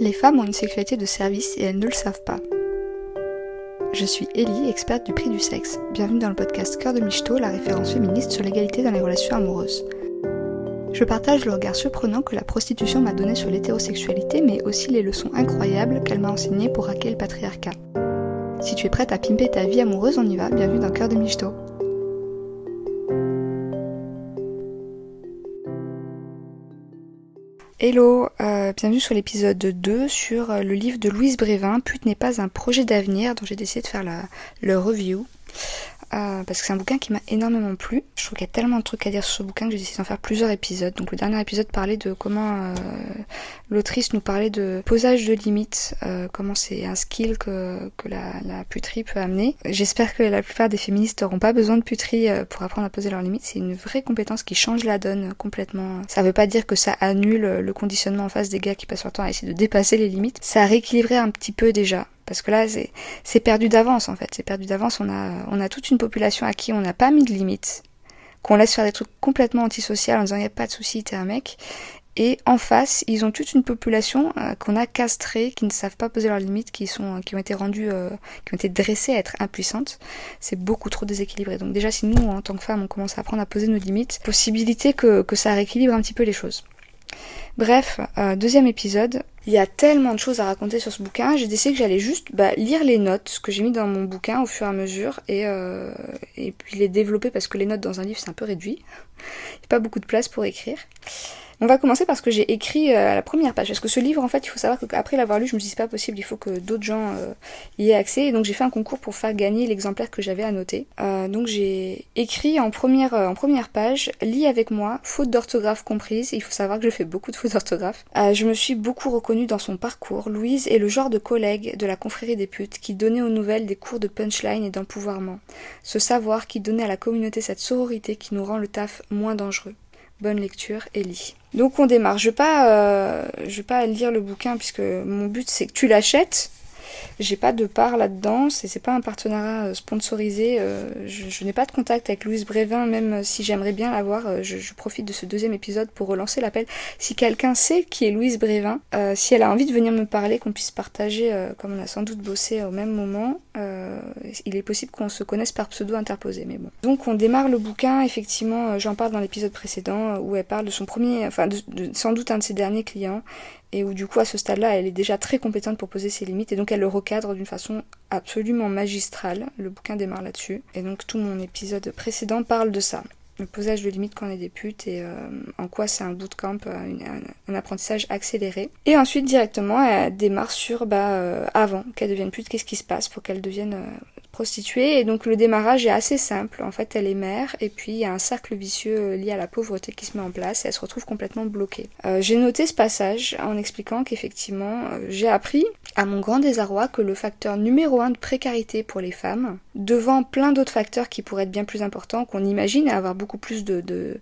Les femmes ont une sexualité de service et elles ne le savent pas. Je suis Ellie, experte du prix du sexe. Bienvenue dans le podcast Cœur de Michto, la référence féministe sur l'égalité dans les relations amoureuses. Je partage le regard surprenant que la prostitution m'a donné sur l'hétérosexualité, mais aussi les leçons incroyables qu'elle m'a enseignées pour hacker le patriarcat. Si tu es prête à pimper ta vie amoureuse, on y va, bienvenue dans Cœur de Michto. Hello, euh, bienvenue sur l'épisode 2 sur euh, le livre de Louise Brévin, Pute n'est pas un projet d'avenir, dont j'ai décidé de faire la, le review. Euh, parce que c'est un bouquin qui m'a énormément plu. Je trouve qu'il y a tellement de trucs à dire sur ce bouquin que j'ai décidé d'en faire plusieurs épisodes. Donc le dernier épisode parlait de comment euh, l'autrice nous parlait de posage de limites, euh, comment c'est un skill que, que la, la, puterie peut amener. J'espère que la plupart des féministes n'auront pas besoin de puterie pour apprendre à poser leurs limites. C'est une vraie compétence qui change la donne complètement. Ça veut pas dire que ça annule le conditionnement en face des gars qui passent leur temps à essayer de dépasser les limites. Ça rééquilibrait un petit peu déjà parce que là c'est perdu d'avance en fait, c'est perdu d'avance, on a, on a toute une population à qui on n'a pas mis de limites, qu'on laisse faire des trucs complètement antisociaux en disant il n'y a pas de souci, t'es un mec, et en face, ils ont toute une population euh, qu'on a castrée, qui ne savent pas poser leurs limites, qui sont, qui ont été rendues, euh, qui ont été dressées à être impuissantes. C'est beaucoup trop déséquilibré. Donc déjà, si nous, en tant que femmes, on commence à apprendre à poser nos limites, possibilité que, que ça rééquilibre un petit peu les choses. Bref, euh, deuxième épisode. Il y a tellement de choses à raconter sur ce bouquin. J'ai décidé que j'allais juste bah, lire les notes que j'ai mis dans mon bouquin au fur et à mesure et, euh, et puis les développer parce que les notes dans un livre c'est un peu réduit. Il n'y a pas beaucoup de place pour écrire. On va commencer parce que j'ai écrit euh, à la première page. Parce que ce livre, en fait, il faut savoir qu'après l'avoir lu, je me dis c'est pas possible, il faut que d'autres gens euh, y aient accès. Et donc j'ai fait un concours pour faire gagner l'exemplaire que j'avais annoté. Euh, donc j'ai écrit en première, en première page, lis avec moi, faute d'orthographe comprise. Il faut savoir que je fais beaucoup de fautes d'orthographe. je me suis beaucoup reconnue dans son parcours. Louise est le genre de collègue de la confrérie des putes qui donnait aux nouvelles des cours de punchline et d'empouvoirment. Ce savoir qui donnait à la communauté cette sororité qui nous rend le taf moins dangereux. Bonne lecture, Ellie. Donc on démarre. Je vais pas, euh, vais pas lire le bouquin puisque mon but c'est que tu l'achètes j'ai pas de part là-dedans, c'est pas un partenariat euh, sponsorisé. Euh, je, n'ai pas de contact avec Louise Brévin, même si j'aimerais bien l'avoir. Je, je, profite de ce deuxième épisode pour relancer l'appel. Si quelqu'un sait qui est Louise Brévin, si elle a envie de venir me parler, qu'on puisse partager, comme on a sans doute bossé au même moment, il est possible qu'on se connaisse par pseudo interposé. Mais bon. Donc on démarre le bouquin. Effectivement, j'en parle dans l'épisode précédent où elle parle de son premier, enfin sans doute un de ses derniers clients et où du coup à ce stade-là elle est déjà très compétente pour poser ses limites et donc elle le recadre d'une façon absolument magistrale. Le bouquin démarre là-dessus et donc tout mon épisode précédent parle de ça. Le posage de limites quand on est des putes et euh, en quoi c'est un bootcamp, euh, un, apprentissage accéléré. Et ensuite directement elle démarre sur bah euh, avant qu'elle devienne pute, qu'est-ce qui se passe pour qu'elle devienne prostituée. Et donc le démarrage est assez simple. En fait, elle est mère et puis il y a un cercle vicieux euh, lié à la pauvreté qui se met en place et elle se retrouve complètement bloquée. Euh, j'ai noté ce passage en expliquant qu'effectivement, euh, j'ai appris à mon grand désarroi que le facteur numéro un de précarité pour les femmes, devant plein d'autres facteurs qui pourraient être bien plus importants, qu'on imagine et avoir beaucoup plus de,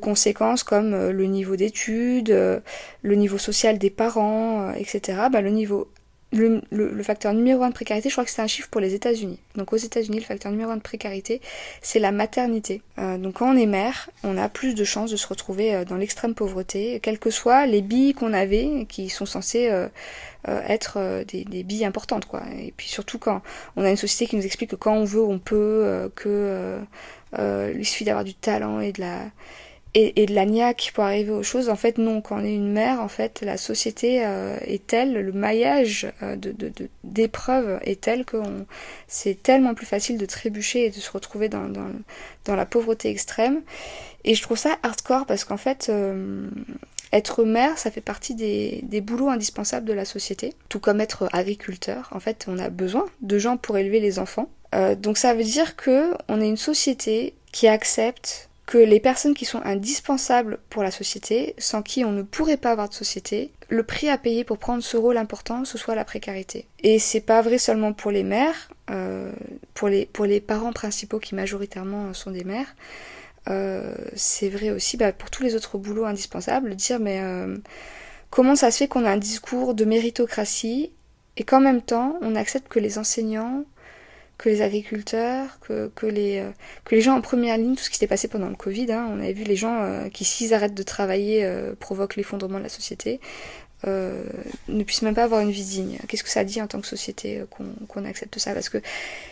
conséquences comme le niveau d'études, le niveau social des parents, etc. Bah, le niveau le, facteur numéro un de précarité, je crois que c'est un chiffre pour les États-Unis. Donc aux États-Unis, le facteur numéro un de précarité, c'est la maternité. Euh, donc quand on est mère, on a plus de chances de se retrouver euh, dans l'extrême pauvreté, quelles que soient les billes qu'on avait, qui sont censées euh, être des, des, billes importantes, quoi. Et puis surtout quand on a une société qui nous explique que quand on veut, on peut, que il suffit d'avoir du talent et de la et, et, de la niaque pour arriver aux choses. En fait, non. Quand on est une mère, en fait, la société euh, est telle, le maillage euh, de, de, d'épreuves est tel que c'est tellement plus facile de trébucher et de se retrouver dans, dans, dans, la pauvreté extrême. Et je trouve ça hardcore parce qu'en fait, euh, être mère, ça fait partie des, des boulots indispensables de la société, tout comme être agriculteur. En fait, on a besoin de gens pour élever les enfants. donc ça veut dire que on est une société qui accepte que les personnes qui sont indispensables pour la société, sans qui on ne pourrait pas avoir de société, le prix à payer pour prendre ce rôle important, ce soit la précarité. Et c'est pas vrai seulement pour les mères, euh, pour, les, pour les parents principaux qui majoritairement sont des mères, euh, c'est vrai aussi bah, pour tous les autres boulots indispensables, dire mais euh, comment ça se fait qu'on a un discours de méritocratie et qu'en même temps on accepte que les enseignants que les agriculteurs, que, que, les, euh, que les gens en première ligne, tout ce qui s'est passé pendant le Covid. Hein, on avait vu les gens euh, qui, s'ils arrêtent de travailler, euh, provoquent l'effondrement de la société. euh, ne puisse même pas avoir une vie digne. Qu'est-ce que ça dit en tant que société euh, qu'on accepte ça? Parce que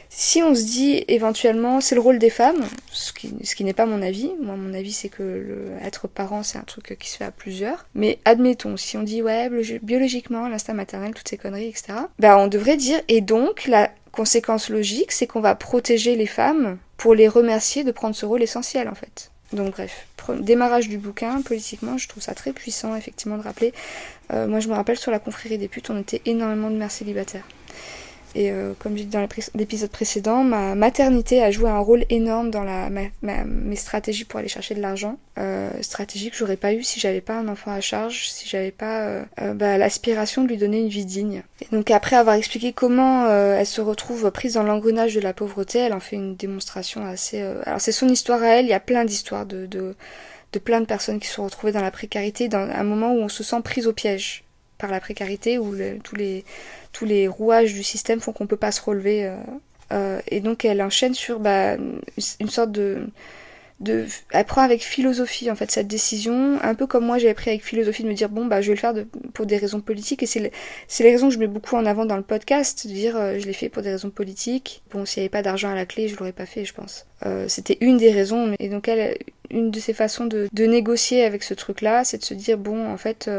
si on se dit éventuellement c'est le rôle des femmes, ce qui, ce qui n'est pas mon avis, moi mon avis c'est que le, être parent c'est un truc qui se fait à plusieurs, mais admettons, si on dit ouais biologiquement l'instinct maternel, toutes ces conneries, etc., bah on devrait dire et donc la conséquence logique c'est qu'on va protéger les femmes pour les remercier de prendre ce rôle essentiel en fait. Donc bref, démarrage du bouquin, politiquement, je trouve ça très puissant, effectivement, de rappeler. Euh, moi, je me rappelle sur la confrérie des putes, on était énormément de mères célibataires. Et euh, comme j'ai dit dans l'épisode précédent, ma maternité a joué un rôle énorme dans la, mes stratégies pour aller chercher de l'argent. Euh, stratégie que j'aurais pas eu si j'avais pas un enfant à charge, si j'avais pas euh, euh, bah, l'aspiration de lui donner une vie digne. Et donc après avoir expliqué comment elle se retrouve prise dans l'engrenage de la pauvreté, elle en fait une démonstration assez... Alors c'est son histoire à elle, il y a plein d'histoires de, de, de plein de personnes qui se sont retrouvées dans la précarité, dans un moment où on se sent prise au piège par la précarité, où tous les tous les rouages du système font qu'on peut pas se relever. Euh, euh, et donc elle enchaîne sur bah, une sorte de, elle prend avec philosophie en fait cette décision, un peu comme moi j'avais pris avec philosophie de me dire bon bah je vais le faire pour des raisons politiques et c'est les raisons que je mets beaucoup en avant dans le podcast, de dire euh, je l'ai fait pour des raisons politiques. Bon s'il n'y avait pas d'argent à la clé je l'aurais pas fait je pense. C'était une des raisons et donc elle une de ses façons de, de négocier avec ce truc là c'est de se dire bon en fait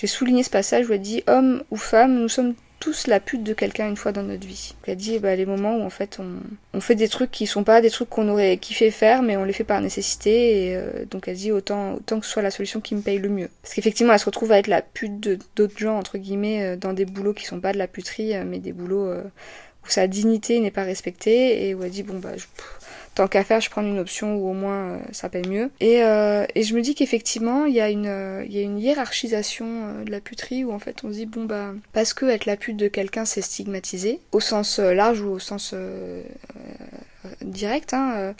j'ai souligné ce passage où elle dit homme ou femme nous sommes tous la pute de quelqu'un une fois dans notre vie. Elle dit bah, les moments où en fait on, on, fait des trucs qui sont pas des trucs qu'on aurait kiffé faire mais on les fait par nécessité et euh, donc elle dit autant, autant que ce soit la solution qui me paye le mieux. Parce qu'effectivement elle se retrouve à être la pute d'autres gens entre guillemets euh, dans des boulots qui sont pas de la puterie euh, mais des boulots où sa dignité n'est pas respectée et où elle dit bon bah je, tant qu'à faire, je prends une option où au moins euh, ça paye mieux. Et, euh, et je me dis qu'effectivement, il y, a une, euh, il y a une hiérarchisation de la puterie où en fait on se dit, bon bah, parce que être la pute de quelqu'un c'est stigmatisé, au sens large ou au sens direct, hein,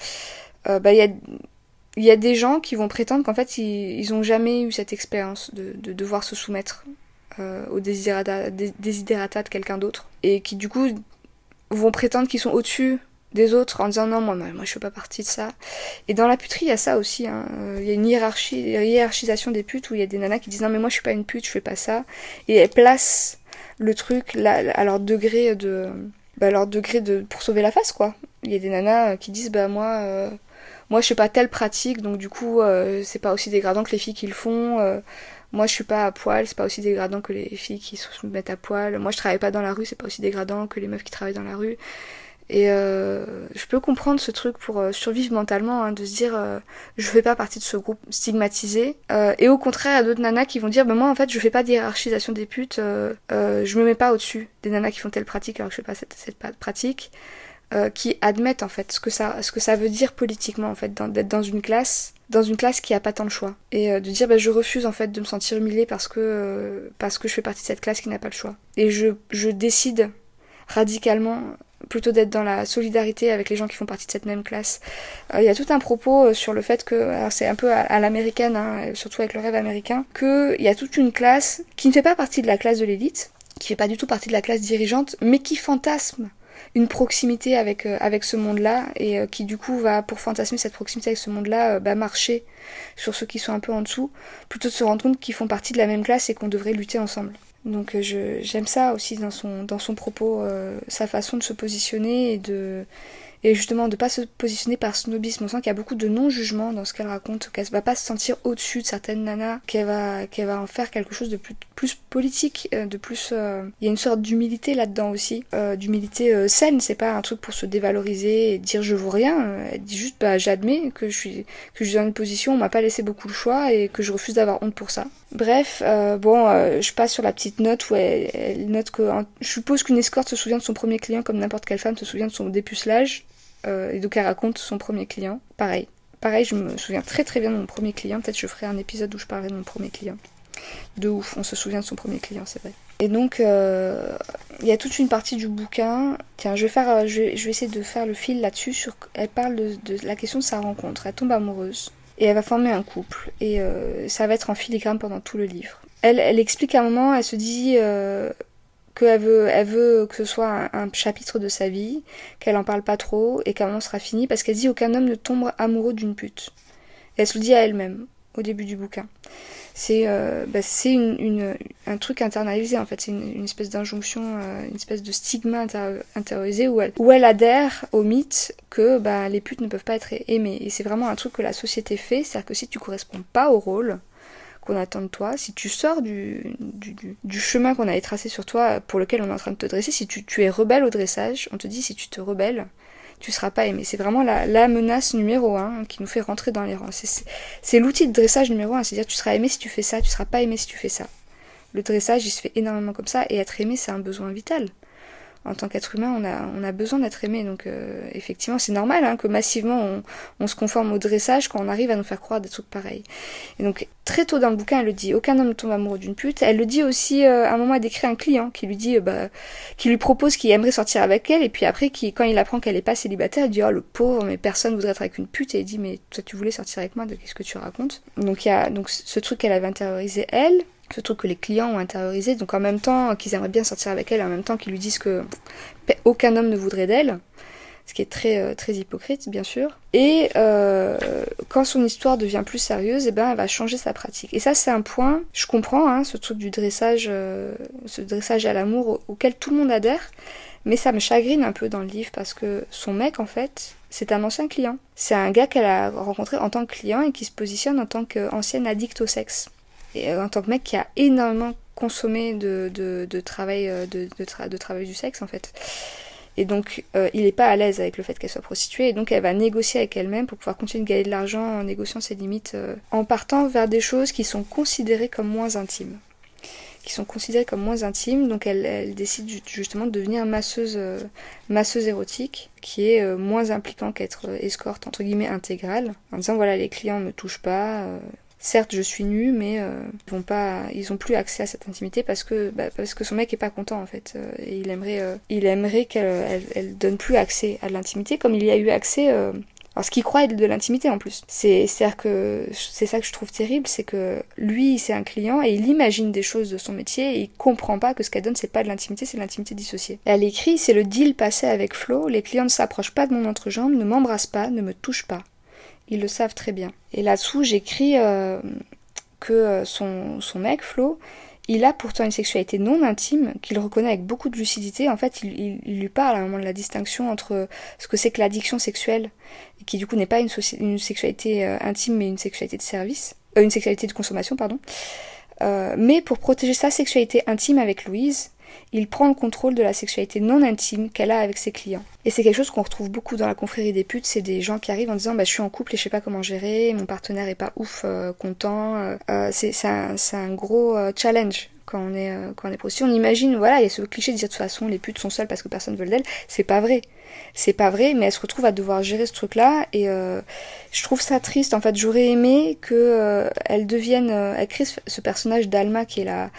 bah il y a il y a des gens qui vont prétendre qu'en fait ils, ils ont jamais eu cette expérience de, de devoir se soumettre euh, aux desiderata, de quelqu'un d'autre et qui du coup vont prétendre qu'ils sont au-dessus des autres en disant non moi moi je fais pas partie de ça et dans la puterie il y a ça aussi hein. Euh, il y a une hiérarchie hiérarchisation des putes où il y a des nanas qui disent non mais moi je suis pas une pute je fais pas ça et elles placent le truc là à leur degré de bah, leur degré de pour sauver la face quoi il y a des nanas qui disent bah moi euh, moi je fais pas telle pratique donc du coup euh, c'est pas aussi dégradant que les filles qui le font moi je suis pas à poil, c'est pas aussi dégradant que les filles qui se mettent à poil. Moi je travaille pas dans la rue, c'est pas aussi dégradant que les meufs qui travaillent dans la rue. Et euh, je peux comprendre ce truc pour euh, survivre mentalement, hein, de se dire euh, je fais pas partie de ce groupe stigmatisé. Et au contraire, a d'autres nanas qui vont dire bah, moi en fait je fais pas d'hierarchisation des putes, je me mets pas au-dessus des nanas qui font telle pratique alors que je fais pas cette, cette pratique. qui admettent en fait ce que ça ce que ça veut dire politiquement en fait d'être dans une classe dans une classe qui a pas tant de choix et de dire bah, je refuse en fait de me sentir humiliée parce que parce que je fais partie de cette classe qui n'a pas le choix et je je décide radicalement plutôt d'être dans la solidarité avec les gens qui font partie de cette même classe. Euh, il y a tout un propos euh, sur le fait que, c'est un peu à, l'américaine, hein, surtout avec le rêve américain, qu'il y a toute une classe qui ne fait pas partie de la classe de l'élite, qui fait pas du tout partie de la classe dirigeante, mais qui fantasme une proximité avec euh, avec ce monde-là et qui du coup va pour fantasmer cette proximité avec ce monde-là bah, marcher sur ceux qui sont un peu en dessous plutôt de se rendre compte qu'ils font partie de la même classe et qu'on devrait lutter ensemble. Donc euh, j'aime ça aussi dans son, dans son propos, euh, sa façon de se positionner et de, et justement de pas se positionner par snobisme. On sent qu'il y a beaucoup de non-jugement dans ce qu'elle raconte, qu'elle va pas se sentir au-dessus de certaines nanas, qu'elle va, qu'elle va en faire quelque chose de plus, plus politique, euh, de plus. Euh, il y a une sorte d'humilité là-dedans aussi, euh, d'humilité saine. C'est pas un truc pour se dévaloriser et dire je vaux rien. Elle dit juste bah j'admets que je suis que je suis dans une position où on m'a pas laissé beaucoup le choix et que je refuse d'avoir honte pour ça. Bref, bon, je passe sur la petite note où elle, note que je suppose qu'une escorte se souvient de son premier client comme n'importe quelle femme se souvient de son dépucelage. Euh, et donc elle raconte son premier client. Pareil. Pareil, je me souviens très très bien de mon premier client. Peut-être je ferai un épisode où je parlerai de mon premier client. De ouf, on se souvient de son premier client, c'est vrai. Et donc, euh, il y a toute une partie du bouquin. Tiens, je vais, faire, euh, je vais, essayer de faire le fil là-dessus. Sur, elle parle de, la question de sa rencontre. Elle tombe amoureuse. Et elle va former un couple. Et ça va être en filigrane pendant tout le livre. Elle, elle explique à un moment, elle se dit qu'elle veut, elle veut que ce soit un, chapitre de sa vie, qu'elle en parle pas trop et qu'un moment sera fini parce qu'elle dit aucun homme ne tombe amoureux d'une pute. elle se le dit à elle-même. au début du bouquin. C'est euh, bah, une, une, un truc internalisé en fait, c'est une, espèce d'injonction, euh, une espèce de stigma intériorisé où elle, où elle adhère au mythe que bah, les putes ne peuvent pas être aimées. Et c'est vraiment un truc que la société fait, c'est-à-dire que si tu corresponds pas au rôle, qu'on attend de toi, si tu sors du, du, chemin qu'on avait tracé sur toi, pour lequel on est en train de te dresser, si tu, es rebelle au dressage, on te dit si tu te rebelles, tu seras pas aimé. C'est vraiment la, la, menace numéro un qui nous fait rentrer dans les rangs. C'est l'outil de dressage numéro un, c'est-à-dire tu seras aimé si tu fais ça, tu seras pas aimé si tu fais ça. Le dressage, il se fait énormément comme ça, et être aimé, c'est un besoin vital en tant qu'être humain, on a, on a besoin d'être aimé. Donc euh, effectivement, c'est normal hein, que massivement on, on, se conforme au dressage quand on arrive à nous faire croire des trucs pareils. Et donc très tôt dans le bouquin, elle le dit, aucun homme ne tombe amoureux d'une pute. Elle le dit aussi euh, à un moment, elle décrit un client qui lui dit, euh, bah, qui lui propose qu'il aimerait sortir avec elle, et puis après, qui, quand il apprend qu'elle est pas célibataire, il dit, oh le pauvre, mais personne voudrait être avec une pute, et il dit, mais toi tu voulais sortir avec moi, de qu'est-ce que tu racontes? Donc il y a donc ce truc qu'elle avait intériorisé elle ce truc que les clients ont intériorisé. Donc en même temps qu'ils aimeraient bien sortir avec elle, en même temps qu'ils lui disent que aucun homme ne voudrait d'elle, ce qui est très euh, très hypocrite bien sûr. Et euh, quand son histoire devient plus sérieuse, eh ben elle va changer sa pratique. Et ça c'est un point, je comprends, hein, ce truc du dressage, euh, ce dressage à l'amour auquel tout le monde adhère, mais ça me chagrine un peu dans le livre parce que son mec en fait c'est un ancien client. C'est un gars qu'elle a rencontré en tant que client et qui se positionne en tant qu'ancienne addict au sexe euh, en tant que mec qui a énormément consommé de, euh, travail du sexe en fait. Et donc euh, il n'est pas à l'aise avec le fait qu'elle soit prostituée et donc elle va négocier avec elle-même pour pouvoir continuer de gagner de l'argent en négociant ses limites, en partant vers des choses qui sont considérées comme moins intimes qui sont considérées comme moins intimes. Donc elle, décide justement de devenir masseuse, masseuse érotique, qui est moins impliquant qu'être escorte entre guillemets intégrale, en disant voilà les clients ne touchent pas, certes je suis nue mais euh, ils vont pas ils ont plus accès à cette intimité parce que bah, parce que son mec est pas content en fait euh, et il aimerait euh, il aimerait qu'elle elle, donne plus accès à l'intimité comme il y a eu accès alors ce qu'il croit être de l'intimité en plus. C'est c'est-à-dire que c'est ça que je trouve terrible, c'est que lui c'est un client et il imagine des choses de son métier et il comprend pas que ce qu'elle donne c'est pas de l'intimité, c'est de l'intimité dissociée. Elle écrit c'est le deal passé avec Flo, les clients ne s'approchent pas de mon entrejambe, ne m'embrassent pas, ne me touchent pas. Ils le savent très bien. Et là-dessous, j'écris euh, que euh, son, son mec, Flo, il a pourtant une sexualité non intime, qu'il reconnaît avec beaucoup de lucidité. En fait, il, lui parle à un moment de la distinction entre ce que c'est que l'addiction sexuelle, qui du coup n'est pas une, une sexualité euh, intime, mais une sexualité de service, une sexualité de consommation, pardon. mais pour protéger sa sexualité intime avec Louise, il prend le contrôle de la sexualité non intime qu'elle a avec ses clients. Et c'est quelque chose qu'on retrouve beaucoup dans la confrérie des putes, c'est des gens qui arrivent en disant bah je suis en couple et je sais pas comment gérer, mon partenaire est pas ouf euh, content. Euh, euh c'est un, un, gros euh, challenge quand on est quand on est prostituée. On imagine voilà il y a ce cliché de dire de toute façon les putes sont seules parce que personne veut d'elles. C'est pas vrai c'est pas vrai, mais elle se retrouve à devoir gérer ce truc-là et euh, je trouve ça triste. En fait, j'aurais aimé que euh, elle devienne, euh, elle crée ce personnage d'Alma qui est la,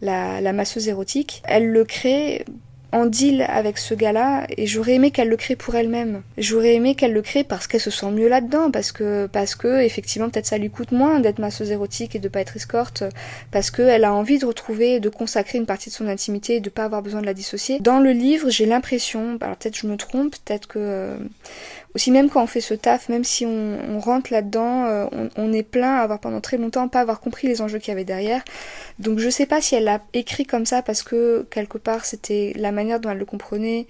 la masseuse érotique. Elle le crée en deal avec ce gars-là et j'aurais aimé qu'elle le crée pour elle-même. J'aurais aimé qu'elle le crée parce qu'elle se sent mieux là-dedans, parce que parce que effectivement peut-être ça lui coûte moins d'être masseuse érotique et de pas être escorte, parce qu'elle a envie de retrouver, de consacrer une partie de son intimité et de pas avoir besoin de la dissocier. Dans le livre, j'ai l'impression, alors peut-être je me trompe, peut-être que euh, aussi même quand on fait ce taf, même si on, rentre là-dedans, euh, on, est plein à avoir pendant très longtemps pas avoir compris les enjeux qu'il y avait derrière. Donc je sais pas si elle l'a écrit comme ça parce que quelque part c'était la manière dont elle le comprenait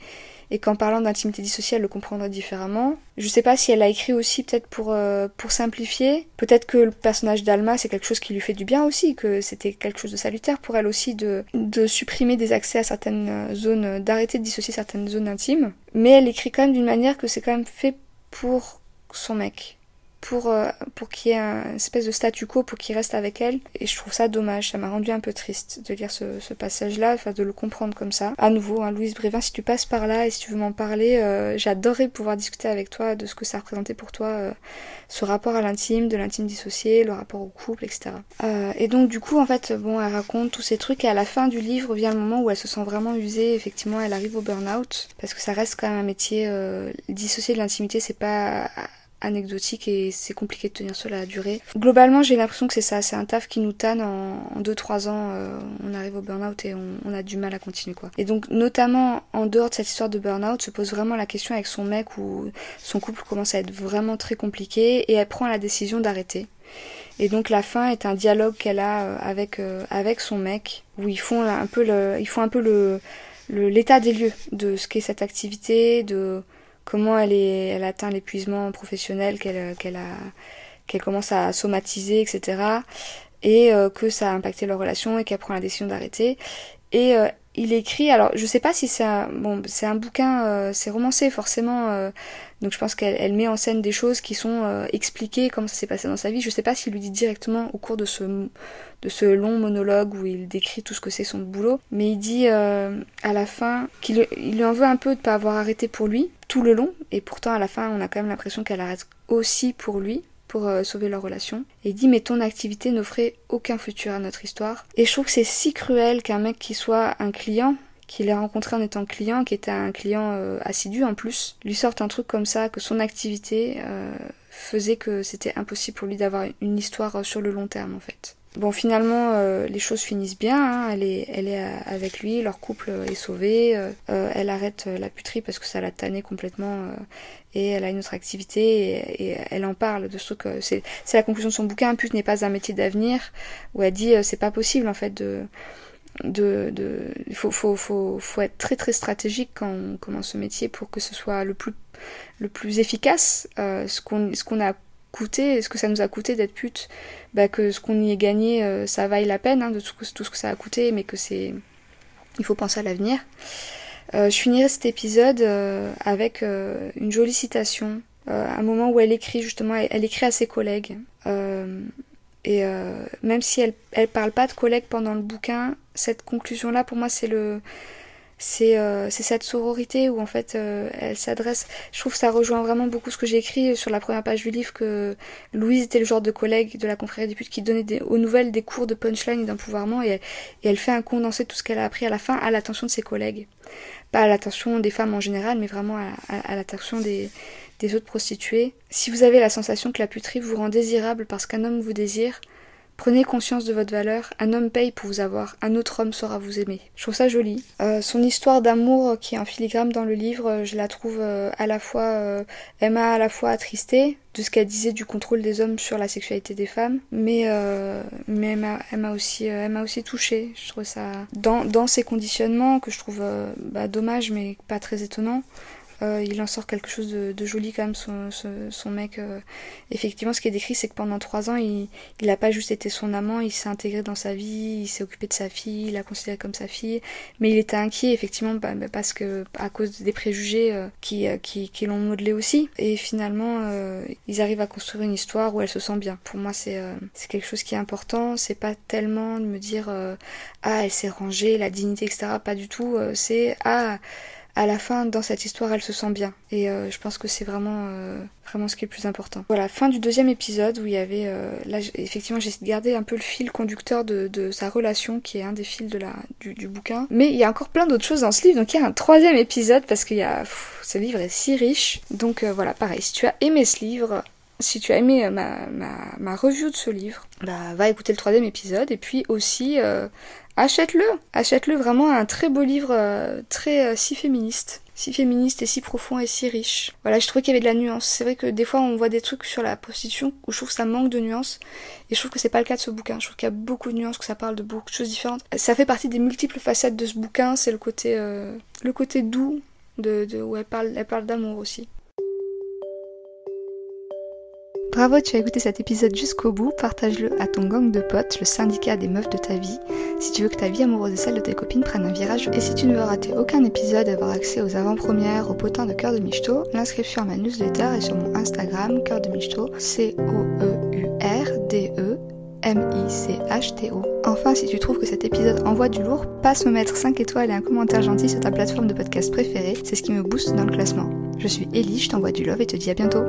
et qu'en parlant d'intimité dissociée, elle le comprendrait différemment. Je sais pas si elle l'a écrit aussi peut-être pour euh, pour simplifier. Peut-être que le personnage d'Alma c'est quelque chose qui lui fait du bien aussi, que c'était quelque chose de salutaire pour elle aussi de de supprimer des accès à certaines zones, d'arrêter de dissocier certaines zones intimes. Mais elle écrit quand même d'une manière que c'est quand même fait pour son mec pour, euh, pour qu'il y ait un espèce de statu quo, pour qu'il reste avec elle. Et je trouve ça dommage, ça m'a rendu un peu triste de lire ce, ce passage-là, enfin de le comprendre comme ça. À nouveau, hein, Louise Brévin, si tu passes par là et si tu veux m'en parler, euh, j'adorerais pouvoir discuter avec toi de ce que ça représentait pour toi, euh, ce rapport à l'intime, de l'intime dissocié, le rapport au couple, etc. Euh, et donc du coup, en fait, bon, elle raconte tous ces trucs et à la fin du livre vient le moment où elle se sent vraiment usée, effectivement, elle arrive au burn-out, parce que ça reste quand même un métier dissocié de l'intimité, c'est pas anecdotique et c'est compliqué de tenir cela à durée. Globalement, j'ai l'impression que c'est ça, c'est un taf qui nous tanne en 2-3 ans, euh, on arrive au burn-out et on, a du mal à continuer quoi. Et donc notamment en dehors de cette histoire de burn-out, se pose vraiment la question avec son mec où son couple commence à être vraiment très compliqué et elle prend la décision d'arrêter. Et donc la fin est un dialogue qu'elle a avec avec son mec où ils font un peu le ils font un peu le l'état des lieux de ce qu'est cette activité, de comment elle est elle atteint l'épuisement professionnel qu'elle qu'elle a qu'elle commence à somatiser, etc. Et que ça a impacté leur relation et qu'elle prend la décision d'arrêter. Et il écrit, alors je sais pas si c'est un, bon, c'est un bouquin, euh, c'est romancé forcément, euh, donc je pense qu'elle met en scène des choses qui sont euh, expliquées, comment ça s'est passé dans sa vie. Je sais pas s'il lui dit directement au cours de ce, de ce long monologue où il décrit tout ce que c'est son boulot, mais il dit à la fin qu'il il lui en veut un peu de pas avoir arrêté pour lui tout le long, et pourtant à la fin on a quand même l'impression qu'elle arrête aussi pour lui pour euh, sauver leur relation. Et il dit mais ton activité n'offrait aucun futur à notre histoire. Et je trouve que c'est si cruel qu'un mec qui soit un client, qu'il ait rencontré en étant client, qui était un client euh, assidu en plus, lui sorte un truc comme ça, que son activité euh, faisait que c'était impossible pour lui d'avoir une histoire sur le long terme en fait. Bon, finalement, euh, les choses finissent bien. Hein. Elle est, elle est euh, avec lui, leur couple est sauvé. Euh, elle arrête la puterie parce que ça l'a tanné complètement. et elle a une autre activité et, elle en parle de ce que c'est. C'est la conclusion de son bouquin. Pute n'est pas un métier d'avenir. Où elle dit c'est pas possible en fait de de, de il faut, faut, faut, faut être très très stratégique quand on commence ce métier pour que ce soit le plus le plus efficace ce qu'on ce qu'on a coûté, ce que ça nous a coûté d'être pute, bah, que ce qu'on y ait gagné, euh, ça vaille la peine hein, de tout, ce que ça a coûté, mais que c'est. Il faut penser à l'avenir. Euh, je finirai cet épisode euh, avec une jolie citation, un moment où elle écrit justement, elle, écrit à ses collègues. et même si elle, elle parle pas de collègues pendant le bouquin, cette conclusion-là, pour moi, c'est le euh, c'est cette sororité où en fait euh, elle s'adresse. Je trouve que ça rejoint vraiment beaucoup ce que j'ai écrit sur la première page du livre que Louise était le genre de collègue de la confrérie des putes qui donnait des, aux nouvelles des cours de punchline et d'empouvoirment et, et, elle fait un condensé de tout ce qu'elle a appris à la fin à l'attention de ses collègues. Pas à l'attention des femmes en général, mais vraiment à, à, l'attention des, des autres prostituées. Si vous avez la sensation que la puterie vous rend désirable parce qu'un homme vous désire, Prenez conscience de votre valeur, un homme paye pour vous avoir, un autre homme saura vous aimer. Je trouve ça joli. Euh, son histoire d'amour qui est en filigrane dans le livre, je la trouve euh, à la fois, euh, à la fois attristée de ce qu'elle disait du contrôle des hommes sur la sexualité des femmes, mais mais elle m'a aussi, elle aussi touchée. Je trouve ça dans dans ses conditionnements que je trouve bah, dommage mais pas très étonnant. Euh, il en sort quelque chose de, joli quand même, son, son, mec. Euh. Effectivement, ce qui est décrit, c'est que pendant trois ans, il n'a pas juste été son amant, il s'est intégré dans sa vie, il s'est occupé de sa fille, il l'a considéré comme sa fille. Mais il était inquiet, effectivement, bah, bah, parce que à cause des préjugés euh, qui, qui, qui l'ont modelé aussi. Et finalement, ils arrivent à construire une histoire où elle se sent bien. Pour moi, c'est c'est quelque chose qui est important. C'est pas tellement de me dire ah elle s'est rangée, la dignité, etc. Pas du tout. c'est ah à la fin, dans cette histoire, elle se sent bien. Et euh, je pense que c'est vraiment, euh, vraiment ce qui est le plus important. Voilà, fin du deuxième épisode où il y avait, euh, là, effectivement, j'ai garder un peu le fil conducteur de, sa relation, qui est un des fils de la, du, bouquin. Mais il y a encore plein d'autres choses dans ce livre, donc il y a un troisième épisode parce qu'il y a, ce livre est si riche. Donc voilà, pareil, si tu as aimé ce livre, si tu as aimé ma, ma, ma, review de ce livre, bah va écouter le troisième épisode et puis aussi achète-le, achète-le vraiment un très beau livre, euh, très euh, si féministe, si féministe et si profond et si riche. Voilà, je trouvais qu'il y avait de la nuance. C'est vrai que des fois on voit des trucs sur la prostitution où je trouve que ça manque de nuance et je trouve que c'est pas le cas de ce bouquin. Je trouve qu'il y a beaucoup de nuances, que ça parle de beaucoup de choses différentes. Ça fait partie des multiples facettes de ce bouquin. C'est le côté, euh, le côté doux de, de où elle parle, elle parle d'amour aussi. Bravo, tu as écouté cet épisode jusqu'au bout. Partage-le à ton gang de potes, le syndicat des meufs de ta vie, si tu veux que ta vie amoureuse et celle de tes copines prennent un virage. Et si tu ne veux rater aucun épisode, avoir accès aux avant-premières, aux potins de Cœur de Michto, l'inscription à ma newsletter est sur mon Instagram, Cœur de Michto, C-O-E-U-R-D-E. M-I-C-H-T-O. Enfin, si tu trouves que cet épisode envoie du lourd, passe me mettre 5 étoiles et un commentaire gentil sur ta plateforme de podcast préférée, c'est ce qui me booste dans le classement. Je suis Ellie, je t'envoie du love et te dis à bientôt.